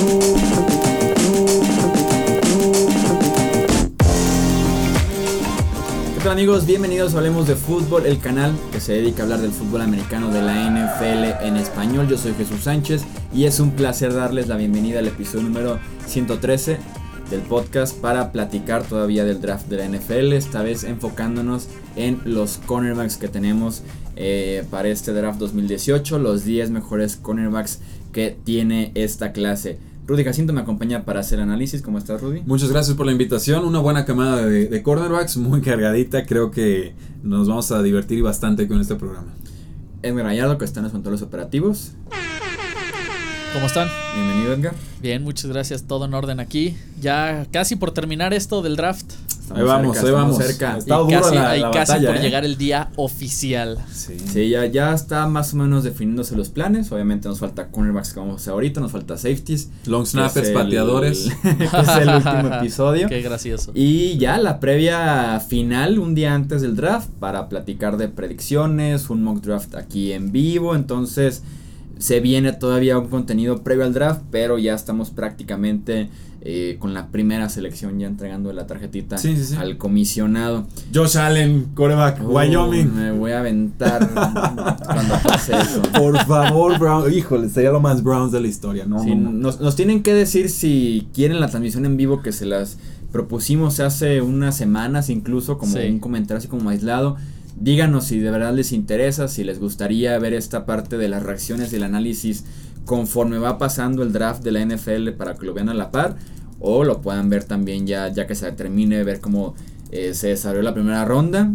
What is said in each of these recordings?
¿Qué tal amigos? Bienvenidos a Hablemos de Fútbol, el canal que se dedica a hablar del fútbol americano de la NFL en español. Yo soy Jesús Sánchez y es un placer darles la bienvenida al episodio número 113 del podcast para platicar todavía del draft de la NFL, esta vez enfocándonos en los cornerbacks que tenemos eh, para este draft 2018, los 10 mejores cornerbacks que tiene esta clase. Rudy Jacinto me acompaña para hacer análisis. ¿Cómo estás, Rudy? Muchas gracias por la invitación. Una buena camada de, de cornerbacks, muy cargadita. Creo que nos vamos a divertir bastante con este programa. Edgar Gallardo, que está en los controles operativos. ¿Cómo están? Bienvenido, Edgar. Bien, muchas gracias. Todo en orden aquí. Ya casi por terminar esto del draft. Estamos ahí vamos, cerca, ahí estamos vamos. cerca. Está y dura casi, la, y la casi batalla, por ¿eh? llegar el día oficial. Sí. Sí, ya, ya está más o menos definiéndose los planes. Obviamente nos falta cornerbacks que vamos a hacer ahorita, nos falta safeties. Long snappers, el- pateadores. que es el último episodio. Qué gracioso. Y ya la previa final, un día antes del draft, para platicar de predicciones, un mock draft aquí en vivo. Entonces, se viene todavía un contenido previo al draft, pero ya estamos prácticamente eh, con la primera selección, ya entregando la tarjetita Sí, sí, sí. al comisionado. Josh Allen, quarterback, Uh, Wyoming. Me voy a aventar cuando pase eso. Por favor, Brown. Híjole, sería lo más Browns de la historia, ¿no? Nos, nos tienen que decir si quieren la transmisión en vivo que se las propusimos hace unas semanas, incluso como un comentario así como aislado. Díganos si de verdad les interesa, si les gustaría ver esta parte de las reacciones y el análisis conforme va pasando el draft de la NFL para que lo vean a la par o lo puedan ver también ya, ya que se termine, ver cómo eh, se desarrolló la primera ronda.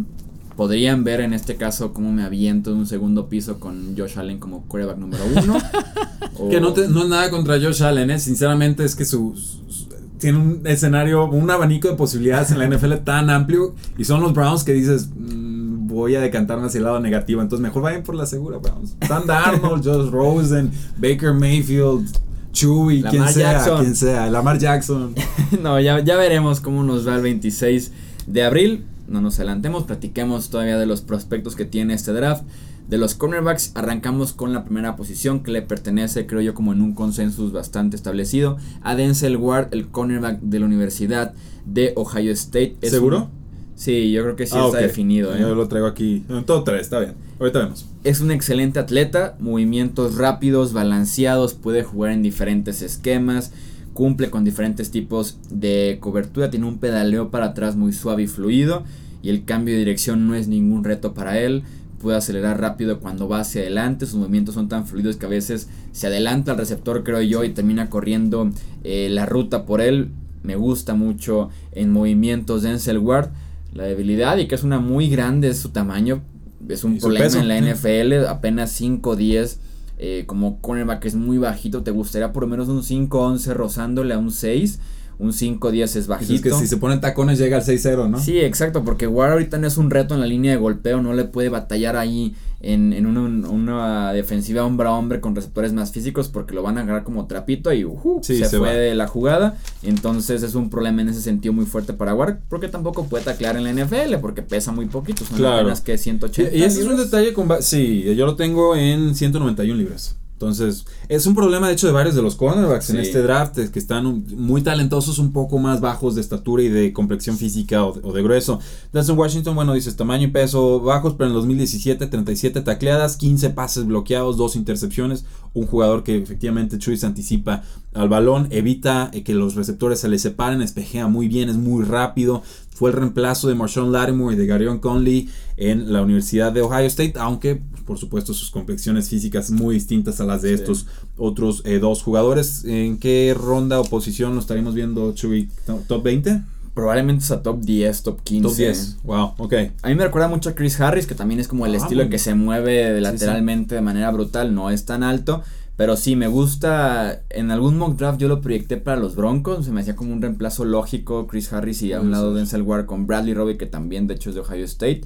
Podrían ver en este caso cómo me aviento de un segundo piso con Josh Allen como quarterback número uno. o- Que no, te- no es nada contra Josh Allen, ¿eh? Sinceramente es que su, su- tiene un escenario, un abanico de posibilidades en la NFL tan amplio y son los Browns que dices, "Mm, voy a decantarme hacia el lado negativo, entonces mejor vayan por la segura, Browns. Sam Darnold, Josh Rosen, Baker Mayfield, Chewy, quien sea, Jackson. quien sea, Lamar Jackson. no, ya, ya veremos cómo nos va el 26 de abril. No nos adelantemos, platiquemos todavía de los prospectos que tiene este draft. De los cornerbacks, arrancamos con la primera posición que le pertenece, creo yo, como en un consensus bastante establecido. A Denzel Ward, el cornerback de la Universidad de Ohio State. Es ¿Seguro? Sí, yo creo que sí Ah, está definido. ¿eh? Yo lo traigo aquí. En todo tres, está bien. Ahorita vemos. Es un excelente atleta, movimientos rápidos, balanceados, puede jugar en diferentes esquemas, cumple con diferentes tipos de cobertura, tiene un pedaleo para atrás muy suave y fluido y el cambio de dirección no es ningún reto para él. Puede acelerar rápido cuando va hacia adelante, sus movimientos son tan fluidos que a veces se adelanta al receptor, creo yo, y termina corriendo eh, la ruta por él. Me gusta mucho en movimientos de Denzel Ward. La debilidad y que es una muy grande es su tamaño. Es un problema peso, en la sí. NFL, apenas 5'10 eh, como cornerback es muy bajito, te gustaría por lo menos un 5'11 rozándole a un 6, un 5'10 es bajito. que si se ponen tacones llega al 6-0, ¿no? Sí, exacto, porque Ward ahorita no es un reto en la línea de golpeo, no le puede batallar ahí en, en una, una defensiva hombre a hombre con receptores más físicos porque lo van a agarrar como trapito y Sí, se, se fue va. de la jugada. Entonces es un problema en ese sentido muy fuerte para Ward porque tampoco puede taclear en la NFL porque pesa muy poquito, son Claro. apenas que 180. Y, y ese es un detalle con... Sí, yo lo tengo en 191 libras. Entonces, es un problema de hecho de varios de los cornerbacks en este draft, es que están muy talentosos, un poco más bajos de estatura y de complexión física o de, o de grueso. Denzel Washington, bueno, dices tamaño y peso bajos, pero en 2017 37 tacleadas, 15 pases bloqueados, 2 intercepciones, un jugador que efectivamente Chuy se anticipa al balón, evita eh, que los receptores se le separen, espejea muy bien, es muy rápido. Fue el reemplazo de Marshawn Lattimore y de Garion Conley en la Universidad de Ohio State, aunque por supuesto sus complexiones físicas muy distintas a las de Sí. estos otros eh, dos jugadores. ¿En qué ronda o posición lo estaríamos viendo, Chuy? ¿Top 20? Probablemente es a top 10, top 15. Top 10. Wow, ok. A mí me recuerda mucho a Chris Harris, que también es como el Ah, estilo bueno. que se mueve sí. lateralmente de manera brutal, no es tan alto. Pero sí, me gusta. En algún mock draft yo lo proyecté para los Broncos. Se me hacía como un reemplazo lógico. Chris Harris y a un lado. Denzel Ward con Bradley Robbie, que también de hecho es de Ohio State.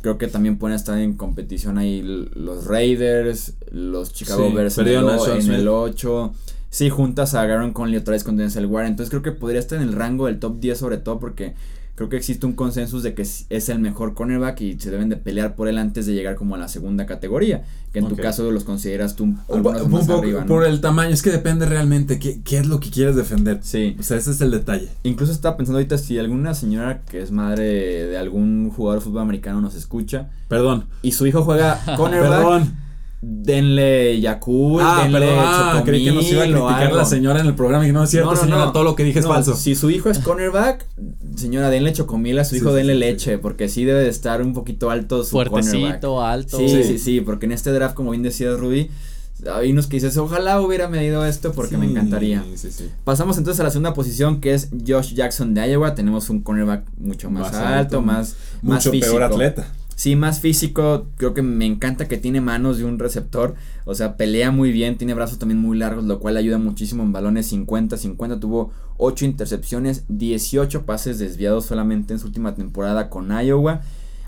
Creo que también pueden estar en competición ahí los Raiders, los Chicago Sí, Bears en el, en el 8. Sí, juntas a Garon Conley otra vez con Denzel Ward. Entonces creo que podría estar en el rango del top 10 sobre todo porque creo que existe un consenso de que es el mejor cornerback y se deben de pelear por él antes de llegar como a la segunda categoría, que en tu caso los consideras tú un, un, poco arriba, por el tamaño, es que depende realmente qué, qué, es lo que quieres defender. Sí. O sea, ese es el detalle. Incluso estaba pensando ahorita si alguna señora que es madre de algún jugador de fútbol americano nos escucha. Perdón. Y su hijo juega cornerback. Perdón denle Yakult, ah, denle perdón, ah, creí que nos iba a criticar la señora en el programa y no es cierto, señora, todo lo que dije es falso. Si su hijo es cornerback, señora, denle chocomil a su hijo, denle leche, porque sí debe de estar un poquito alto su Fuertecito, alto. Sí, sí, sí, porque en este draft, como bien decía Rudy, hay unos que dices, ojalá hubiera medido esto porque me encantaría. Pasamos entonces a la segunda posición que es Josh Jackson de Iowa. Tenemos un cornerback mucho más, alto, más, mucho más peor atleta. Sí, más físico, creo que me encanta que tiene manos de un receptor, o sea, pelea muy bien, tiene brazos también muy largos, lo cual ayuda muchísimo en balones 50-50, tuvo 8 intercepciones, 18 pases desviados solamente en su última temporada con Iowa,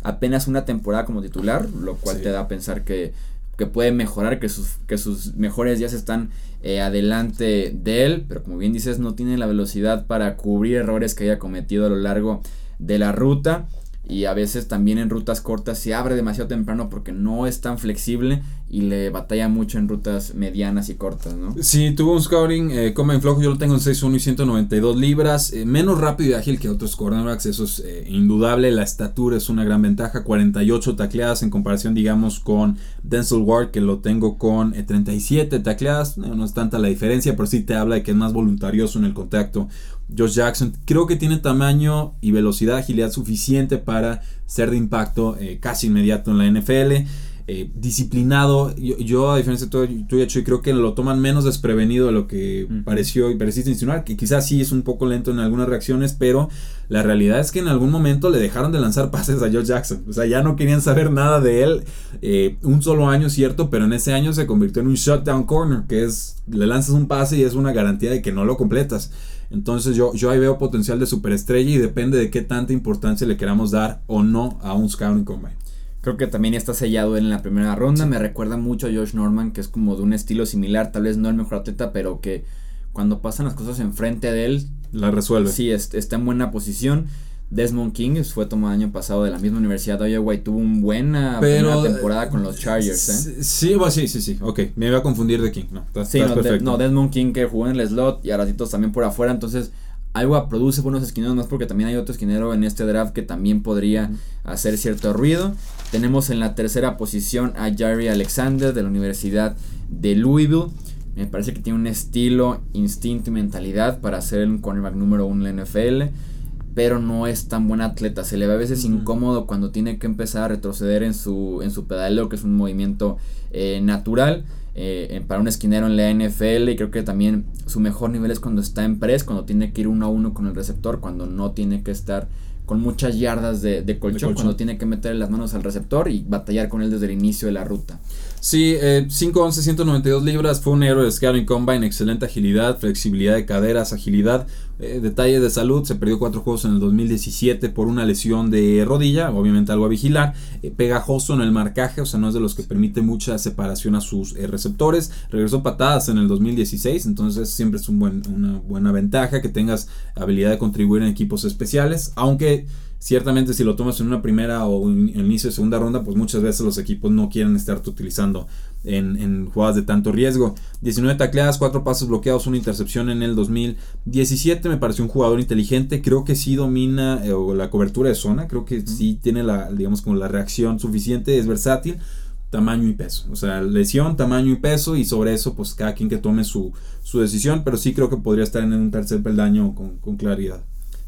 apenas una temporada como titular, lo cual te da a pensar que, que puede mejorar, que sus, que sus mejores días están eh, adelante de él, pero como bien dices, no tiene la velocidad para cubrir errores que haya cometido a lo largo de la ruta y a veces también en rutas cortas se abre demasiado temprano porque no es tan flexible y le batalla mucho en rutas medianas y cortas, ¿no? Sí, tuvo un scouting eh, como en flojo, yo lo tengo en 6'1 y 192 libras, eh, menos rápido y ágil que otros cornerbacks, eso es eh, indudable, la estatura es una gran ventaja, 48 tacleadas en comparación digamos con Denzel Ward que lo tengo con 37 eh, tacleadas, no es tanta la diferencia, pero sí te habla de que es más voluntarioso en el contacto, Josh Jackson. Creo que tiene tamaño y velocidad, agilidad suficiente para ser de impacto casi inmediato en la NFL. Eh, disciplinado, yo, a diferencia de todo, tú y creo que lo toman menos desprevenido de lo que pareció y pareciste insinuar, que quizás sí es un poco lento en algunas reacciones, pero la realidad es que en algún momento le dejaron de lanzar pases a Josh Jackson, o sea, ya no querían saber nada de él, eh, un solo año cierto, pero en ese año se convirtió en un shutdown corner, que es, le lanzas un pase y es una garantía de que no lo completas. Entonces yo, yo ahí veo potencial de superestrella y depende de qué tanta importancia le queramos dar o no a un scouting combine. Creo que también está sellado en la primera ronda. Me recuerda mucho a Josh Norman, que es como de un estilo similar, tal vez no el mejor atleta, pero que cuando pasan las cosas enfrente de él, la resuelve. Sí, está en buena posición. Desmond King fue tomado el año pasado de la misma universidad de Iowa y tuvo una buena, temporada con los Chargers. ¿eh? Sí, sí, sí, sí, ok. Me iba a confundir de King. No, sí, no, Desmond King que jugó en el slot y a ratitos también por afuera. Entonces, Iowa produce buenos esquineros más porque también hay otro esquinero en este draft que también podría hacer cierto ruido. Tenemos en la tercera posición a Jerry Alexander de la Universidad de Louisville. Me parece que tiene un estilo, instinto y mentalidad para ser un cornerback número uno en la NFL pero no es tan buen atleta. Se le ve a veces incómodo cuando tiene que empezar a retroceder en su, en su pedaleo, que es un movimiento eh, natural. Eh, para un esquinero en la NFL y creo que también su mejor nivel es cuando está en press, cuando tiene que ir uno a uno con el receptor, cuando no tiene que estar con muchas yardas de, colchón, cuando tiene que meter las manos al receptor y batallar con él desde el inicio de la ruta. Sí, eh, 5'11, 192 libras, fue un héroe de Scouting Combine, excelente agilidad, flexibilidad de caderas, agilidad, eh, detalle de salud, se perdió cuatro juegos en el 2017 por una lesión de rodilla, obviamente algo a vigilar, eh, pegajoso en el marcaje, o sea, no es de los que permite mucha separación a sus eh, receptores, regresó patadas en el 2016, entonces siempre es un buen, una buena ventaja que tengas habilidad de contribuir en equipos especiales, aunque Ciertamente si lo tomas en una primera o en inicio de segunda ronda, pues muchas veces los equipos no quieren estarte utilizando en, en, jugadas de tanto riesgo. 19 tacleadas, 4 pasos bloqueados, una intercepción en el 2017. Me pareció un jugador inteligente. Creo que sí domina eh, la cobertura de zona. Creo que sí tiene la, digamos, como la reacción suficiente. Es versátil. Tamaño y peso. O sea, lesión, tamaño y peso. Y sobre eso, pues cada quien que tome su, su decisión. Pero sí creo que podría estar en un tercer peldaño con, con claridad.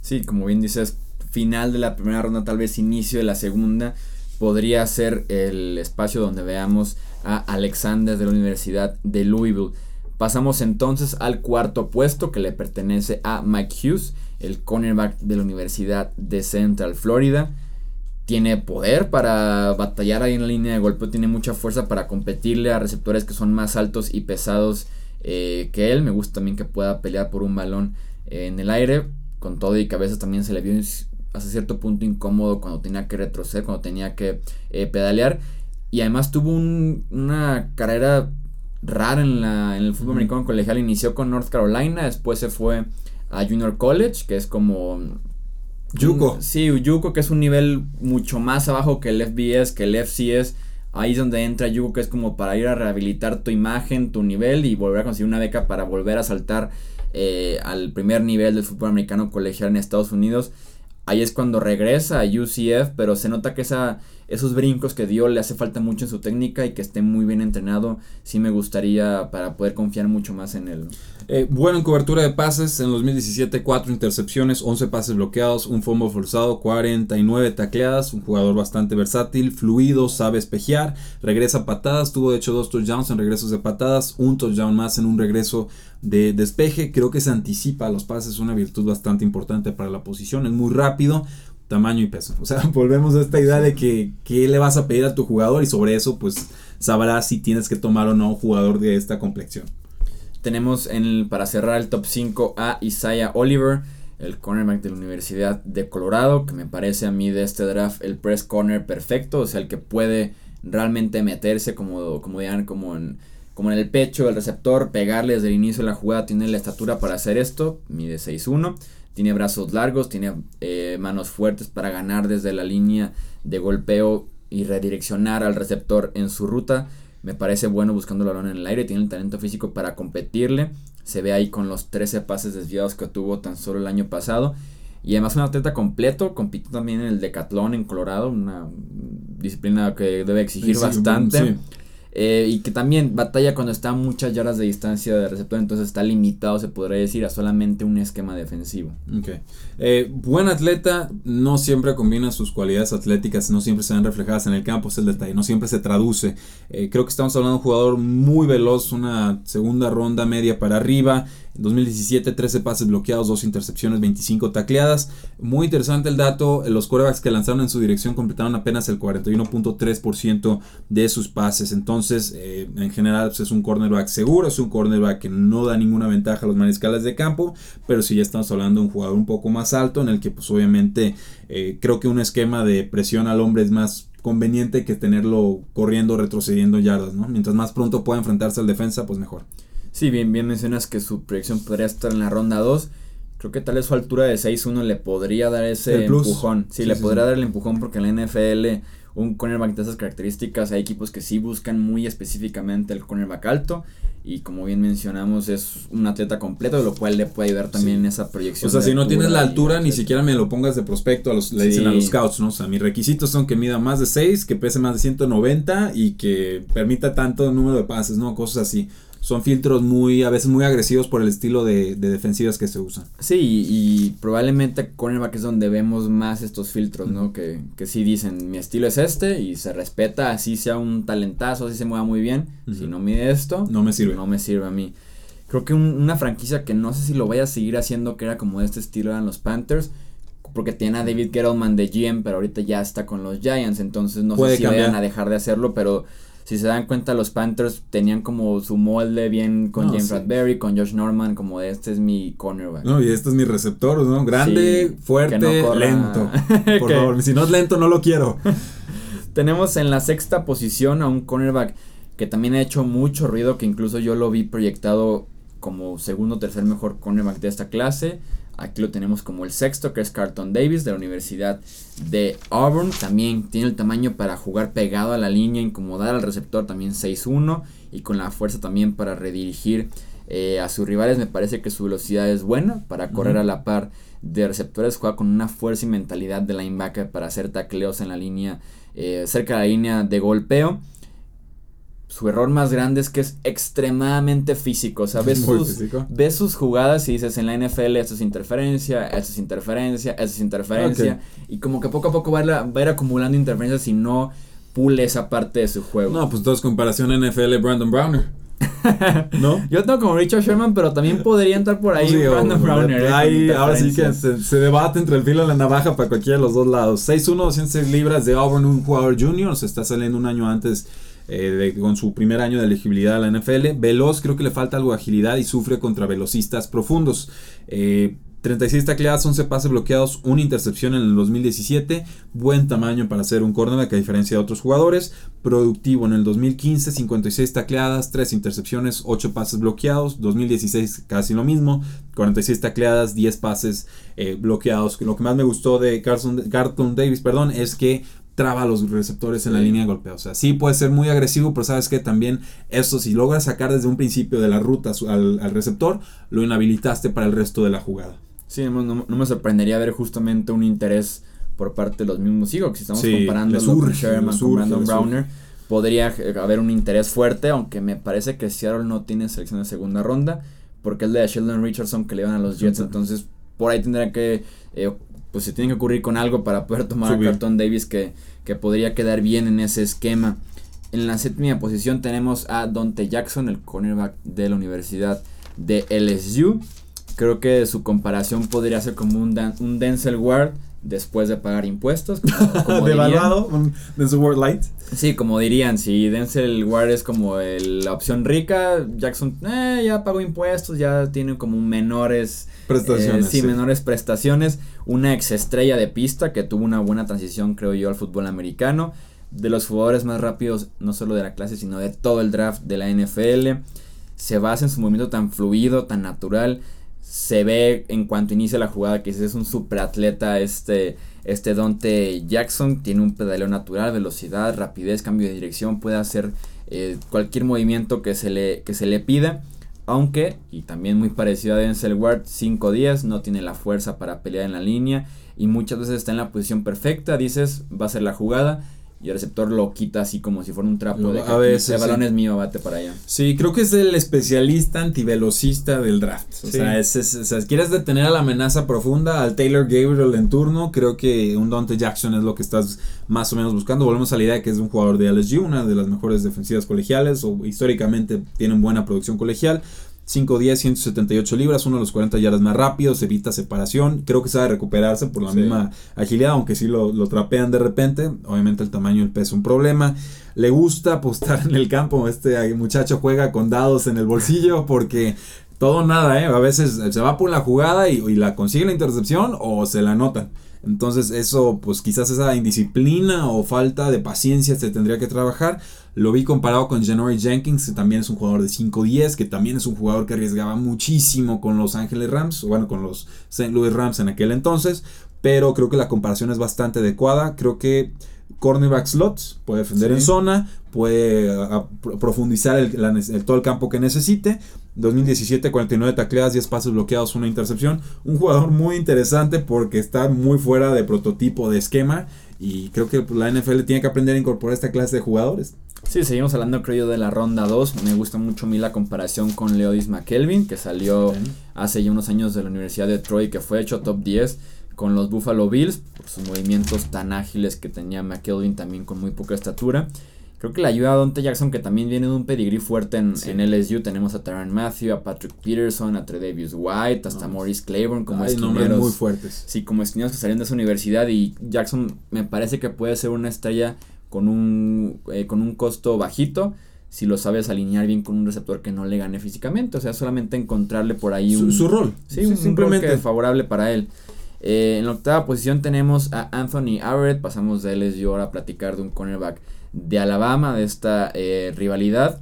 Sí, como bien dices, final de la primera ronda, tal vez inicio de la segunda, podría ser el espacio donde veamos a Alexander de la Universidad de Louisville. Pasamos entonces al cuarto puesto que le pertenece a Mike Hughes, el cornerback de la Universidad de Central Florida. Tiene poder para batallar ahí en la línea de golpe, tiene mucha fuerza para competirle a receptores que son más altos y pesados eh, que él. Me gusta también que pueda pelear por un balón en el aire. Con todo y que a veces también se le vio hasta cierto punto incómodo cuando tenía que retroceder, cuando tenía que eh, pedalear. Y además tuvo una carrera rara en, la, en el fútbol americano colegial. Inició con North Carolina, después se fue a Junior College, que es como Yuko. Sí, Yuko, que es un nivel mucho más abajo que el FBS, que el FCS. Ahí es donde entra Yuko, que es como para ir a rehabilitar tu imagen, tu nivel y volver a conseguir una beca para volver a saltar eh, al primer nivel del fútbol americano colegial en Estados Unidos. Ahí es cuando regresa a UCF, pero se nota que esa, esos brincos que dio le hace falta mucho en su técnica y que esté muy bien entrenado. Sí me gustaría para poder confiar mucho más en él. Eh, bueno en cobertura de pases, en 2017 4 intercepciones, 11 pases bloqueados, un fumble forzado, 49 tacleadas, un jugador bastante versátil, fluido, sabe espejear, regresa patadas, tuvo de hecho dos touchdowns en regresos de patadas, un touchdown más en un regreso de despeje, creo que se anticipa a los pases, una virtud bastante importante para la posición, es muy rápido, tamaño y peso. O sea, volvemos a esta idea de que qué le vas a pedir a tu jugador y sobre eso pues sabrás si tienes que tomar o no un jugador de esta complexión. Tenemos en para cerrar el top 5 a Isaiah Oliver, el cornerback de la Universidad de Colorado, que me parece a mí de este draft el press corner perfecto, o sea, el que puede realmente meterse como, como digan, como en, como en el pecho del receptor, pegarle desde el inicio de la jugada, tiene la estatura para hacer esto, mide 6'1", tiene brazos largos, tiene eh, manos fuertes para ganar desde la línea de golpeo y redireccionar al receptor en su ruta. Me parece bueno buscando la balón en el aire, tiene el talento físico para competirle. Se ve ahí con los 13 pases desviados que tuvo tan solo el año pasado. Y además un atleta completo, compitió también en el decatlón en Colorado, una disciplina que debe exigir bastante. Eh, y que también batalla cuando está a muchas yardas de distancia de receptor, entonces está limitado, se podría decir, a solamente un esquema defensivo. Okay. Eh, buen atleta, no siempre combina sus cualidades atléticas, no siempre se ven reflejadas en el campo, es el detalle, no siempre se traduce. Eh, creo que estamos hablando de un jugador muy veloz, una segunda ronda media para arriba. En 2017, 13 pases bloqueados, 2 intercepciones, 25 tacleadas. Muy interesante el dato, los quarterbacks que lanzaron en su dirección completaron apenas el 41.3% de sus pases. Entonces, eh, en general, pues, es un cornerback seguro, es un cornerback que no da ninguna ventaja a los mariscales de campo, pero si ya estamos hablando de un jugador un poco más alto, en el que pues obviamente eh, creo que un esquema de presión al hombre es más conveniente que tenerlo corriendo, retrocediendo yardas, ¿no? Mientras más pronto pueda enfrentarse al defensa, pues mejor. Sí, bien, bien mencionas que su proyección podría estar en la ronda 2. Creo que tal vez su altura de 6-1 le podría dar ese empujón. Sí, le podría dar el empujón porque en la NFL un cornerback de esas características hay equipos que sí buscan muy específicamente el cornerback alto y como bien mencionamos es un atleta completo, lo cual le puede ayudar también en esa proyección. O sea, si no tienes la altura, ni siquiera me lo pongas de prospecto, a los, le dicen a los scouts, ¿no? O sea, mis requisitos son que mida más de 6, que pese más de 190 y que permita tanto número de pases, ¿no? Cosas así son filtros muy, a veces muy agresivos por el estilo de, defensivas que se usan. Sí, y, probablemente cornerback es donde vemos más estos filtros, ¿no? Que, que sí dicen, mi estilo es este y se respeta, así sea un talentazo, así se mueva muy bien. Si no mide esto, no me sirve. No me sirve a mí. Creo que una franquicia que no sé si lo vaya a seguir haciendo, que era como de este estilo, eran los Panthers porque tiene a David Gettleman de GM, pero ahorita ya está con los Giants, entonces no sé si vayan a dejar de hacerlo, pero si se dan cuenta, los Panthers tenían como su molde bien con James Bradbury, con Josh Norman, como de este es mi cornerback. No, y este es mi receptor, ¿no? Grande, fuerte, lento. Por favor, si no es lento, no lo quiero. Tenemos en la sexta posición a un cornerback que también ha hecho mucho ruido, que incluso yo lo vi proyectado como segundo o tercer mejor cornerback de esta clase. Aquí lo tenemos como el sexto, que es Carlton Davis de la Universidad de Auburn. También tiene el tamaño para jugar pegado a la línea, incomodar al receptor, también 6-1. Y con la fuerza también para redirigir eh, a sus rivales. Me parece que su velocidad es buena para correr a la par de receptores. Juega con una fuerza y mentalidad de linebacker para hacer tacleos en la línea, eh, cerca de la línea de golpeo su error más grande es que es extremadamente físico. O sea, ves sus, jugadas y dices en la NFL esto es interferencia, esto es interferencia, esto es interferencia. Y como que poco a poco va a, ir, acumulando interferencias si no pule esa parte de su juego. No, pues entonces comparación NFL Brandon Browner. ¿No? Yo tengo como Richard Sherman, pero también podría entrar por ahí Brandon Browner. ¿eh? ahora sí que se, debate entre el filo y la navaja para cualquiera de los dos lados. 6'1, 206 libras de Auburn, un jugador junior. Se está saliendo un año antes eh, con su primer año de elegibilidad a la NFL. Veloz, creo que le falta algo de agilidad y sufre contra velocistas profundos. Eh, 36 tacleadas, 11 pases bloqueados, una intercepción en el 2017. Buen tamaño para ser un cornerback a diferencia de otros jugadores. Productivo en el 2015, 56 tacleadas, 3 intercepciones, 8 pases bloqueados. 2016 casi lo mismo, 46 tacleadas, 10 pases eh, bloqueados. Lo que más me gustó de Carson, Carlton Davis perdón, es que traba a los receptores en la línea de golpeo. O sea, sí puede ser muy agresivo, pero sabes que también eso, si logras sacar desde un principio de la ruta al, al receptor, lo inhabilitaste para el resto de la jugada. Sí, no, me sorprendería ver justamente un interés por parte de los mismos Seahawks. Si estamos comparando con Sherman con Brandon Browner, podría haber un interés fuerte, aunque me parece que Seattle no tiene selección de segunda ronda, porque es de Sheldon Richardson que le van a los Jets, entonces por ahí tendrá que, eh, pues se tiene que ocurrir con algo para poder tomar a Carton Davis que, que podría quedar bien en ese esquema. En la séptima posición tenemos a Dante Jackson, el cornerback de la Universidad de LSU. Creo que su comparación podría ser como un, un Denzel Ward después de pagar impuestos. Como, Devaluado, un Denzel Ward Light. Sí, como dirían, si Denzel Ward es como la opción rica, Jackson eh, ya pagó impuestos, ya tiene como menores prestaciones. Eh, sí, menores prestaciones. Una ex estrella de pista que tuvo una buena transición, creo yo, al fútbol americano. De los jugadores más rápidos, no solo de la clase, sino de todo el draft de la NFL. Se basa en su movimiento tan fluido, tan natural se ve en cuanto inicia la jugada que es un superatleta este, este Dante Jackson, tiene un pedaleo natural, velocidad, rapidez, cambio de dirección, puede hacer eh, cualquier movimiento que se, le, que se le pida. Aunque, y también muy parecido a Denzel Ward, 5-10, no tiene la fuerza para pelear en la línea y muchas veces está en la posición perfecta, dices, va a ser la jugada y el receptor lo quita así como si fuera un trapo de que a veces, el balón es mío, bate para allá. Sí, creo que es el especialista antivelocista del draft. O, sea, es, quieres detener a la amenaza profunda, al Taylor Gabriel en turno, creo que un Dante Jackson es lo que estás más o menos buscando. Volvemos a la idea de que es un jugador de LSU, una de las mejores defensivas colegiales, o históricamente tienen buena producción colegial. 5'10, 178 libras, uno de los 40 yardas más rápidos, evita separación. Creo que sabe recuperarse por la misma agilidad, aunque sí lo, lo, trapean de repente. Obviamente el tamaño y el peso un problema. Le gusta apostar en el campo. Este muchacho juega con dados en el bolsillo porque todo nada, ¿eh? A veces se va por la jugada y, la consigue la intercepción o se la anotan. Entonces eso, pues quizás esa indisciplina o falta de paciencia se tendría que trabajar. Lo vi comparado con Janory Jenkins, que también es un jugador de 5-10, que también es un jugador que arriesgaba muchísimo con los Ángeles Rams, bueno, con los St. Louis Rams en aquel entonces. Pero creo que la comparación es bastante adecuada. Creo que cornerback slots, puede defender en zona, puede profundizar el, todo el campo que necesite. 2017, 49 tacleadas, 10 pases bloqueados, una intercepción. Un jugador muy interesante porque está muy fuera de prototipo de esquema. Y creo que la NFL tiene que aprender a incorporar esta clase de jugadores. Sí, seguimos hablando creo yo de la ronda 2. Me gusta mucho a mí la comparación con Leodis McKelvin, que salió hace ya unos años de la Universidad de Troy, que fue hecho top 10 con los Buffalo Bills, por sus movimientos tan ágiles que tenía McKelvin también con muy poca estatura. Creo que le ayuda a Dante Jackson, que también viene de un pedigrí fuerte en, LSU. Tenemos a Taron Matthew, a Patrick Peterson, a Tredavious White, hasta Maurice Claiborne como Ay, esquineros. muy fuertes. Sí, como esquineros que salieron de esa universidad. Y Jackson me parece que puede ser una estrella con un, eh, con un costo bajito si lo sabes alinear bien con un receptor que no le gane físicamente. O sea, solamente encontrarle por ahí un... Su, rol. Sí, un, simplemente. favorable para él. Eh, en la octava posición tenemos a Anthony Averett. Pasamos de LSU ahora a platicar de un cornerback de Alabama, de esta eh, rivalidad.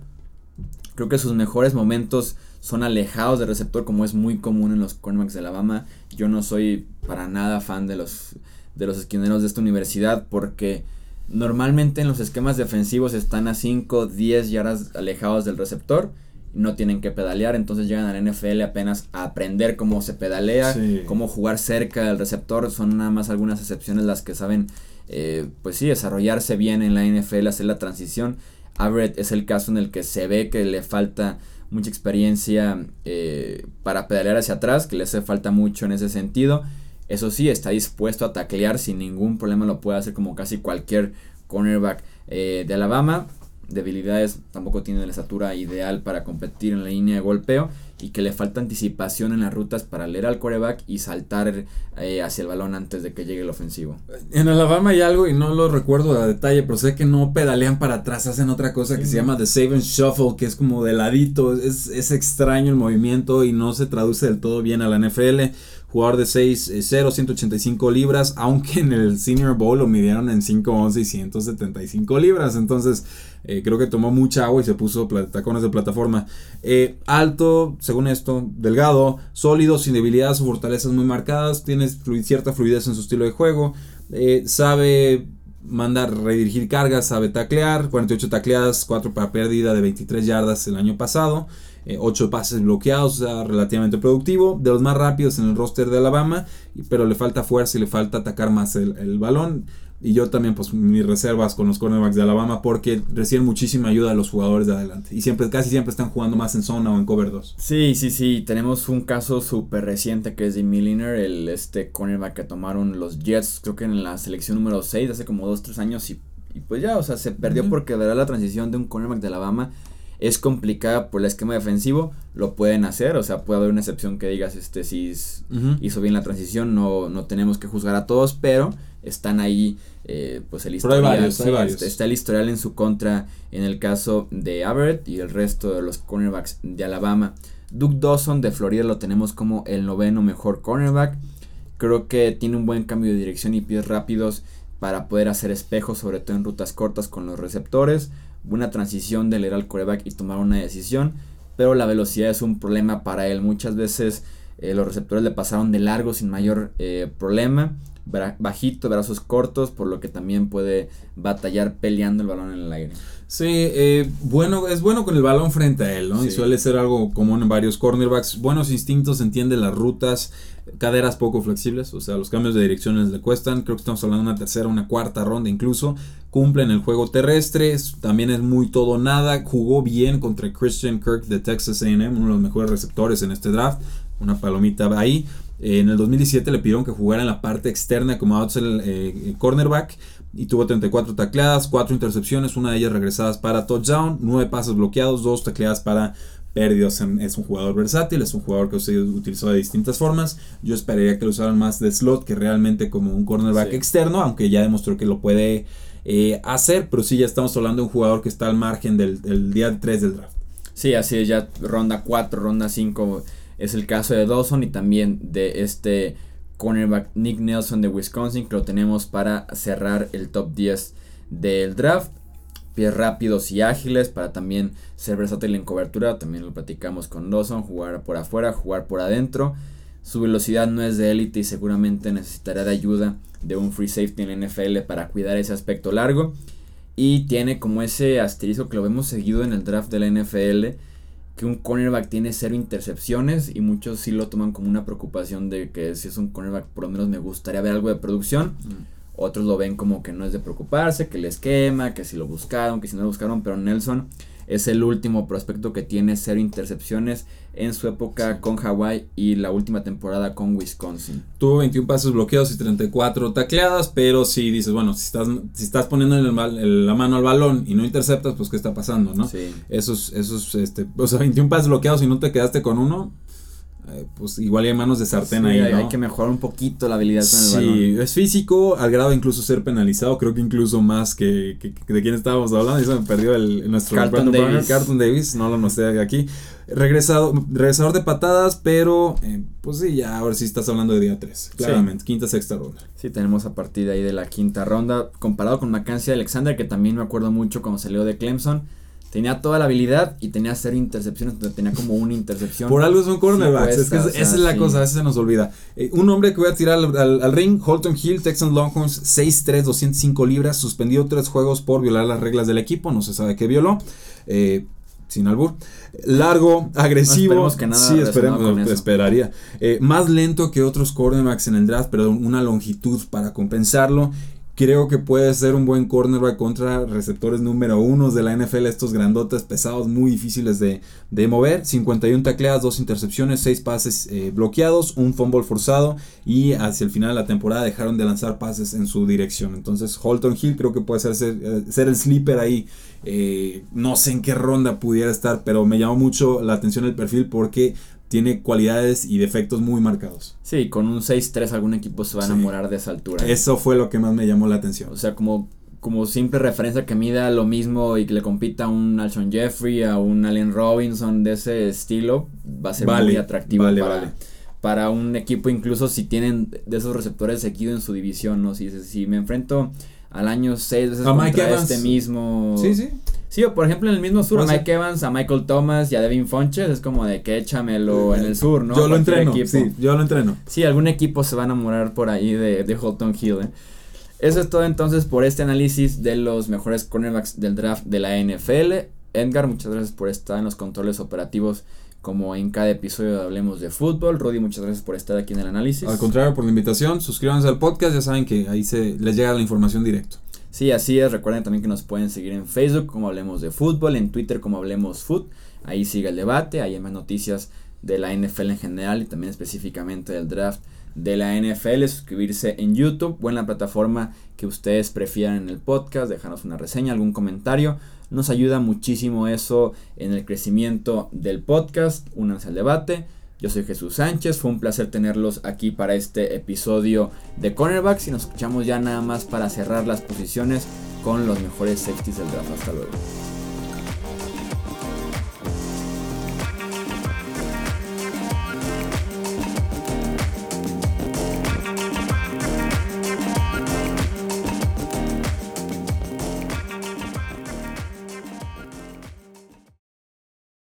Creo que sus mejores momentos son alejados de receptor, como es muy común en los cornerbacks de Alabama. Yo no soy para nada fan de los, de los esquineros de esta universidad porque normalmente en los esquemas defensivos están a 5, 10 yardas alejados del receptor no tienen que pedalear, entonces llegan al NFL apenas a aprender cómo se pedalea, cómo jugar cerca del receptor, son nada más algunas excepciones las que saben, eh, pues sí, desarrollarse bien en la NFL, hacer la transición. Everett es el caso en el que se ve que le falta mucha experiencia eh, para pedalear hacia atrás, que le hace falta mucho en ese sentido. Eso sí, está dispuesto a taclear sin ningún problema, lo puede hacer como casi cualquier cornerback eh, de Alabama debilidades, tampoco tiene la estatura ideal para competir en la línea de golpeo. Y que le falta anticipación en las rutas para leer al coreback y saltar eh, hacia el balón antes de que llegue el ofensivo. En Alabama hay algo y no lo recuerdo a detalle, pero sé que no pedalean para atrás, hacen otra cosa que se llama The Save and Shuffle, que es como de ladito, es, es extraño el movimiento y no se traduce del todo bien a la NFL jugador de 6'0, 185 eh, libras, aunque en el Senior Bowl lo midieron en 5'11 y 175 libras. Entonces, eh, creo que tomó mucha agua y se puso tacones de plataforma. Eh, alto, según esto, delgado, sólido, sin debilidades o fortalezas muy marcadas, tiene cierta fluidez en su estilo de juego, sabe mandar redirigir cargas, sabe taclear, 48 tacleadas, 4 para pérdida de 23 yardas el año pasado. 8 eh, pases bloqueados, relativamente productivo, de los más rápidos en el roster de Alabama, pero le falta fuerza y le falta atacar más el, balón. Y yo también, pues, mis reservas con los cornerbacks de Alabama porque reciben muchísima ayuda a los jugadores de adelante. Y siempre, casi siempre están jugando más en zona o en cover 2. Sí, sí, sí. Tenemos un caso súper reciente que es de Milliner, el este cornerback que tomaron los Jets, creo que en la selección número 6, hace como 2-3 años. Y, pues ya, o sea, se perdió porque verá la transición de un cornerback de Alabama es complicada por el esquema defensivo, lo pueden hacer, o sea, puede haber una excepción que digas, este, si hizo bien la transición, no, no tenemos que juzgar a todos, pero están ahí, eh, pues el historial, está el historial en su contra en el caso de Averett y el resto de los cornerbacks de Alabama. Duke Dawson de Florida lo tenemos como el noveno mejor cornerback. Creo que tiene un buen cambio de dirección y pies rápidos para poder hacer espejos, sobre todo en rutas cortas con los receptores buena transición de leer al coreback y tomar una decisión, pero la velocidad es un problema para él. Muchas veces eh, los receptores le pasaron de largo sin mayor eh, problema, bajito, brazos cortos, por lo que también puede batallar peleando el balón en el aire. Sí, eh, bueno, es bueno con el balón frente a él, ¿no? Y suele ser algo común en varios cornerbacks. Buenos instintos, entiende las rutas, caderas poco flexibles, o sea, los cambios de direcciones le cuestan. Creo que estamos hablando de una tercera, una cuarta ronda incluso. Cumple en el juego terrestre, también es muy todo nada. Jugó bien contra Christian Kirk de Texas AM, uno de los mejores receptores en este draft. Una palomita ahí. En el 2017 le pidieron que jugara en la parte externa como outside eh, cornerback y tuvo 34 tacleadas, 4 intercepciones, una de ellas regresadas para touchdown, 9 pases bloqueados, 2 tacleadas para pérdidas. Es un jugador versátil, es un jugador que se utilizó de distintas formas. Yo esperaría que lo usaran más de slot que realmente como un cornerback externo, aunque ya demostró que lo puede eh, hacer, pero sí ya estamos hablando de un jugador que está al margen del, día 3 del draft. Sí, así es, ya ronda 4, ronda 5 es el caso de Dawson y también de este cornerback Nick Nelson de Wisconsin, que lo tenemos para cerrar el top 10 del draft. Pies rápidos y ágiles para también ser versátil en cobertura. También lo platicamos con Dawson. Jugar por afuera, jugar por adentro. Su velocidad no es de élite y seguramente necesitará de ayuda de un free safety en la NFL para cuidar ese aspecto largo. Y tiene como ese asterisco que lo vemos seguido en el draft de la NFL que un cornerback tiene cero intercepciones y muchos sí lo toman como una preocupación de que si es un cornerback por lo menos me gustaría ver algo de producción. Mm. Otros lo ven como que no es de preocuparse, que le esquema, que si lo buscaron, que si no lo buscaron, pero Nelson es el último prospecto que tiene cero intercepciones en su época con Hawaii y la última temporada con Wisconsin. Tuvo 21 pasos bloqueados y 34 tacleadas, pero si dices, bueno, si estás, si estás poniendo la mano al balón y no interceptas, pues qué está pasando, ¿no? Sí. Esos, esos, este, o sea, 21 pasos bloqueados y no te quedaste con uno, eh, pues igual hay manos de sartén ahí. Hay, que mejorar un poquito la habilidad con el balón. Sí, es físico, al grado de incluso ser penalizado, creo que incluso más que, de quién estábamos hablando. Y se me perdió el, nuestro Carlton Davis. Carlton Davis, no lo noté aquí. Regresado, regresador de patadas, pero eh, pues sí, ya ahora sí estás hablando de día 3. Claramente, quinta, sexta ronda. Sí, tenemos a partir de ahí de la quinta ronda. Comparado con Mackenzie Alexander, que también me acuerdo mucho cuando salió de Clemson Tenía toda la habilidad y tenía cero intercepciones, tenía como una intercepción. Por algo son cornerbacks, es que esa es la cosa, a veces se nos olvida. Eh, un hombre que voy a tirar al, ring, Holton Hill, Texan Longhorns, 6'3, 205 libras, suspendió tres juegos por violar las reglas del equipo, no se sabe qué violó. Eh, sin albur. Largo, agresivo. que nada sí, esperemos, esperaría. Eh, más lento que otros cornerbacks en el draft, pero una longitud para compensarlo Creo que puede ser un buen cornerback contra receptores número uno de la NFL, estos grandotes pesados, muy difíciles de, de mover. 51 tacleadas, 2 intercepciones, 6 pases eh, bloqueados, un fumble forzado y hacia el final de la temporada dejaron de lanzar pases en su dirección. Entonces Holton Hill creo que puede ser, ser, eh, el sleeper ahí. Eh, no sé en qué ronda pudiera estar, pero me llamó mucho la atención el perfil porque tiene cualidades y defectos muy marcados. Sí, con un 6-3 algún equipo se va a Sí. enamorar de esa altura. Eso fue lo que más me llamó la atención. O sea, como, como simple referencia que mida lo mismo y que le compita a un Alshon Jeffrey, a un Allen Robinson de ese estilo, va a ser Vale, muy atractivo vale, para, vale. para un equipo, incluso si tienen de esos receptores seguido en su división, ¿no? Si, si me enfrento al año 6 veces A contra Mike Evans. este mismo... Sí, sí. Sí, o por ejemplo en el mismo sur, a Mike Evans, a Michael Thomas y a Devin Fonches, es como de que échamelo en el sur, ¿no? Yo lo entreno, equipo. sí, yo lo entreno. Sí, algún equipo se va a enamorar por ahí de, de Holton Hill. ¿eh? Eso es todo entonces por este análisis de los mejores cornerbacks del draft de la NFL. Edgar, muchas gracias por estar en los controles operativos como en cada episodio de Hablemos de Fútbol. Rudy, muchas gracias por estar aquí en el análisis. Al contrario, por la invitación, suscríbanse al podcast, ya saben que ahí se les llega la información directo. Sí, así es. Recuerden también que nos pueden seguir en Facebook como Hablemos de Fútbol, en Twitter como Hablemos Foot. Ahí sigue el debate, ahí hay más noticias de la NFL en general y también específicamente del draft de la NFL. Suscribirse en YouTube o en la plataforma que ustedes prefieran en el podcast, dejarnos una reseña, algún comentario. Nos ayuda muchísimo eso en el crecimiento del podcast. Únanse al debate. Yo soy Jesús Sánchez, fue un placer tenerlos aquí para este episodio de Cornerbacks y nos escuchamos ya nada más para cerrar las posiciones con los mejores safeties del draft. Hasta luego.